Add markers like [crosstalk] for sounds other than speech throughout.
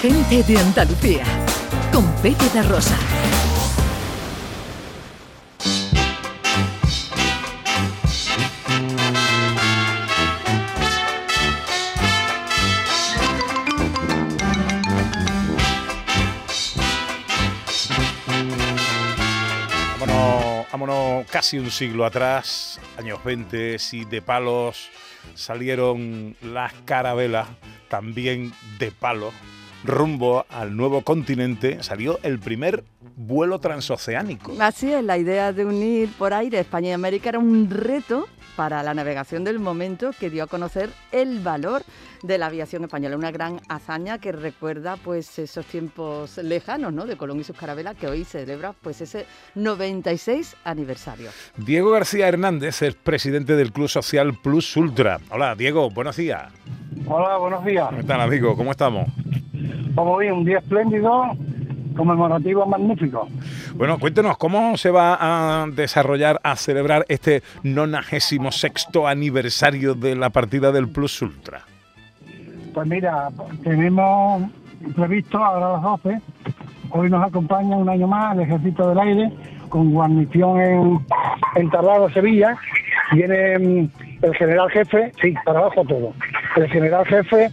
Gente de Andalucía, con Pepe de Rosa. Casi un siglo atrás, años 20, si de palos salieron las carabelas, también de palos rumbo al nuevo continente, salió el primer vuelo transoceánico. Así es, la idea de unir por aire España y América era un reto para la navegación del momento que dio a conocer el valor de la aviación española, una gran hazaña que recuerda pues esos tiempos lejanos, ¿no? de Colón y sus carabelas que hoy celebra pues ese 96 aniversario. Diego García Hernández es presidente del Club Social Plus Ultra. Hola, Diego, buenos días. Hola, buenos días. ¿Qué tal, amigo? ¿Cómo estamos? Vamos bien, un día espléndido, conmemorativo magnífico. Bueno, cuéntenos, ¿cómo se va a desarrollar, a celebrar este 96 aniversario de la partida del Plus Ultra? Pues mira, tenemos previsto ahora a las 12, hoy nos acompaña un año más el Ejército del Aire con guarnición en, en Tablado, Sevilla. Viene mm, el general jefe, sí, para abajo todo, el general jefe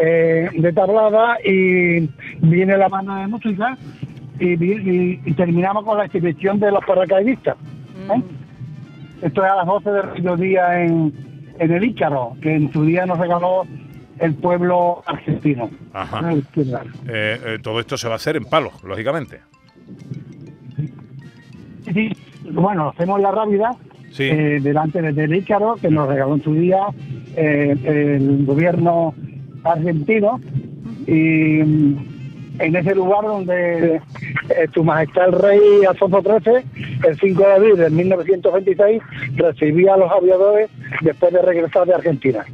eh, de tablada y viene la banda de música y, terminamos con la exhibición de los paracaidistas. ¿eh? Mm. Esto es a las 12 del día en, en el Ícaro, que en su día nos regaló el pueblo argentino. Ajá. Eh, todo esto se va a hacer en palos, lógicamente. Sí, bueno, hacemos la rápida delante del Ícaro, que nos regaló en su día el gobierno argentino y mm, en ese lugar donde eh, su majestad el rey Alfonso XIII, el 5 de abril de 1926, recibía a los aviadores después de regresar de Argentina.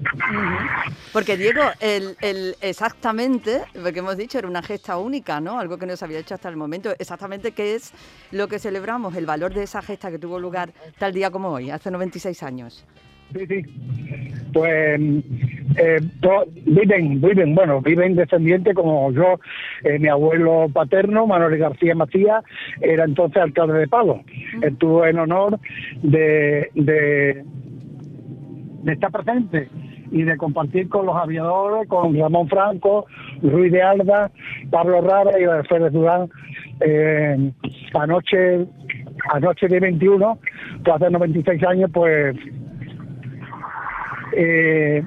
Porque Diego, el, el, exactamente, lo que hemos dicho, era una gesta única, ¿no? Algo que no se había hecho hasta el momento. Exactamente qué es lo que celebramos, el valor de esa gesta que tuvo lugar tal día como hoy, hace 96 años. Sí, sí. Pues eh, viven, viven, bueno, viven descendientes como yo, eh, mi abuelo paterno, Manuel García Macías, era entonces alcalde de Palo. Estuvo en honor de, de, estar presente y de compartir con los aviadores, con Ramón Franco, Ruiz de Alba, Pablo Rara y Félix Durán, eh, anoche, anoche de 21, pues hace 96 años, pues eh,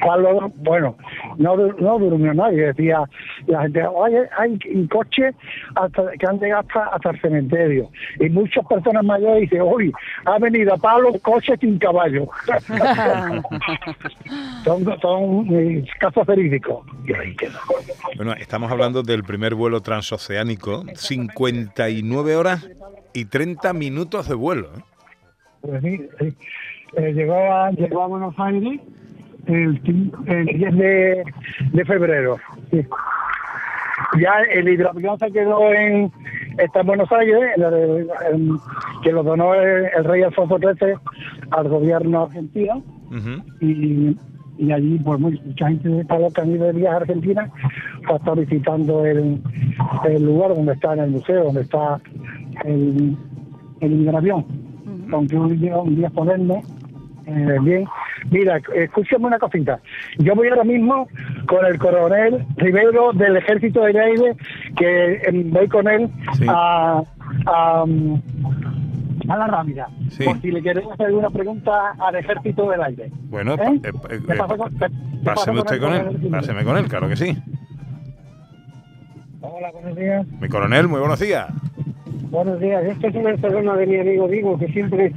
Pablo, bueno, no, no durmió nadie, decía la gente, oye, hay un coche hasta, que han llegado hasta, el cementerio. Y muchas personas mayores dicen, hoy ha venido a Pablo coche sin caballo. [laughs] son son eh, casos verídicos. Bueno, estamos hablando del primer vuelo transoceánico, 59 horas y 30 minutos de vuelo. ¿eh? Pues sí, sí. Eh, llegó, a, llegó a Buenos Aires el, 10 de, febrero. Ya el hidroavión se quedó en, está en Buenos Aires, que lo donó el, rey Alfonso XIII al gobierno argentino. y, allí pues mucha gente de los que han de viaje a Argentina pues, está visitando el, el lugar donde está en el museo, donde está el, el hidroavión. Aunque un día, un día ponerme eh, bien, mira, escúchame una cosita. Yo voy ahora mismo con el coronel Rivero del Ejército del Aire, que em, voy con él a, a, la rápida. Por si le queremos hacer una pregunta al Ejército del Aire. Bueno, ¿Eh? Eh, páseme usted con él. Páseme con él, claro que sí. Hola, buenos días. Mi coronel, muy buenos días. Buenos días. Este es el terreno de mi amigo Diego, que siempre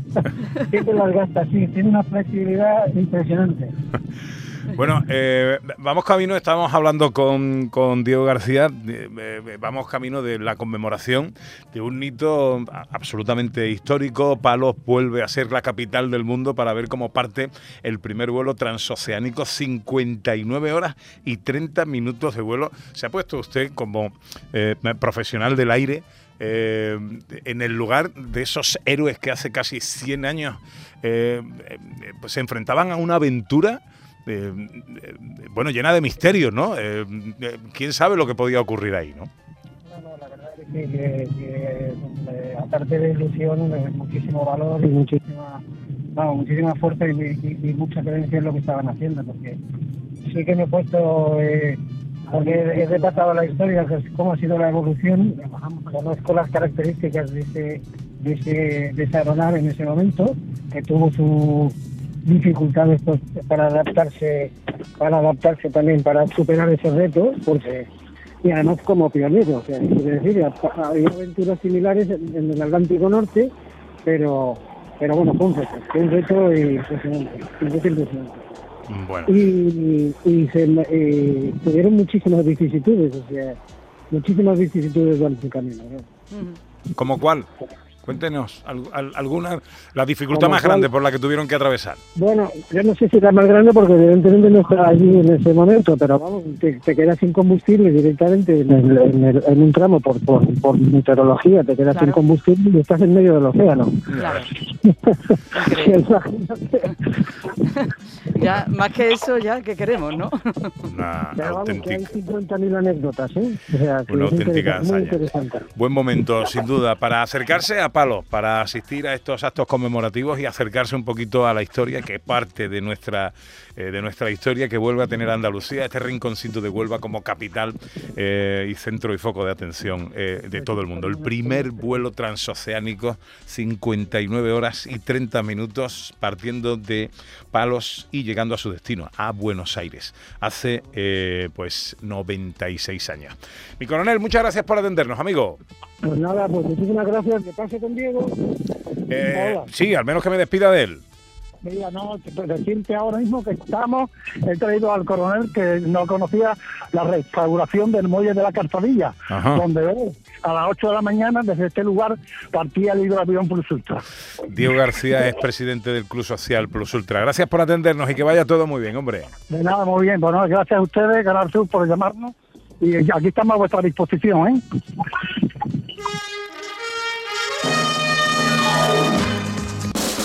[laughs] siempre las gasta así, tiene una flexibilidad impresionante. [laughs] Bueno, eh, vamos camino, estamos hablando con, con Diego García, eh, vamos camino de la conmemoración de un hito absolutamente histórico. Palos vuelve a ser la capital del mundo para ver cómo parte el primer vuelo transoceánico, 59 horas y 30 minutos de vuelo. Se ha puesto usted como eh, profesional del aire eh, en el lugar de esos héroes que hace casi 100 años eh, pues se enfrentaban a una aventura eh, bueno, llena de misterios, ¿no? ¿Quién sabe lo que podía ocurrir ahí, no? la verdad es que, aparte de ilusión, muchísimo valor y muchísima, muchísima fuerza y, mucha creencia en lo que estaban haciendo, porque sí que me he puesto porque he repasado la historia, cómo ha sido la evolución, conozco las características de ese, de ese, de aeronave en ese momento, que tuvo sus dificultades para adaptarse, para adaptarse también, para superar esos retos, porque y además como pionero, o sea, decir, había aventuras similares en, el Atlántico Norte, pero pero bueno, fue un reto, fue un reto impresionante, un Y, y se, eh, tuvieron muchísimas vicisitudes, o sea, muchísimas vicisitudes durante el camino. ¿Como cuál? Cuéntenos alguna la dificultad más grande por la que tuvieron que atravesar. Bueno, yo no sé si era más grande porque evidentemente no estaba allí en ese momento, pero vamos, te, quedas sin combustible directamente en, un tramo por, por, meteorología, te quedas sin combustible y estás en medio del océano. Claro. [laughs] [laughs] ya, más que eso, ya, ¿qué queremos, no? Una auténtica... hay 50.000 anécdotas, ¿eh? Una auténtica hazaña. Buen momento, sin duda, para acercarse a palo para asistir a estos actos conmemorativos y acercarse un poquito a la historia que parte de nuestra, eh, de nuestra historia que vuelve a tener Andalucía, este rinconcito de Huelva como capital eh, y centro y foco de atención eh, de todo el mundo. El primer vuelo transoceánico, 59 horas y 30 minutos, partiendo de Palos y llegando a su destino, a Buenos Aires, hace pues 96 años. Mi coronel, muchas gracias por atendernos, amigo. Pues nada, pues muchísimas gracias. Que pase con Diego. Eh, sí, al menos que me despida de él. Mira, no, decirte ahora mismo que estamos, he traído al coronel que no conocía la restauración del muelle de la Cartolilla, donde a las 8 de la mañana desde este lugar partía el hidroavión Plus Ultra. Diego García es presidente del Club Social Plus Ultra. Gracias por atendernos y que vaya todo muy bien, hombre. De nada, muy bien. Bueno, gracias a ustedes, Canal Sur, por llamarnos y aquí estamos a vuestra disposición. ¿eh?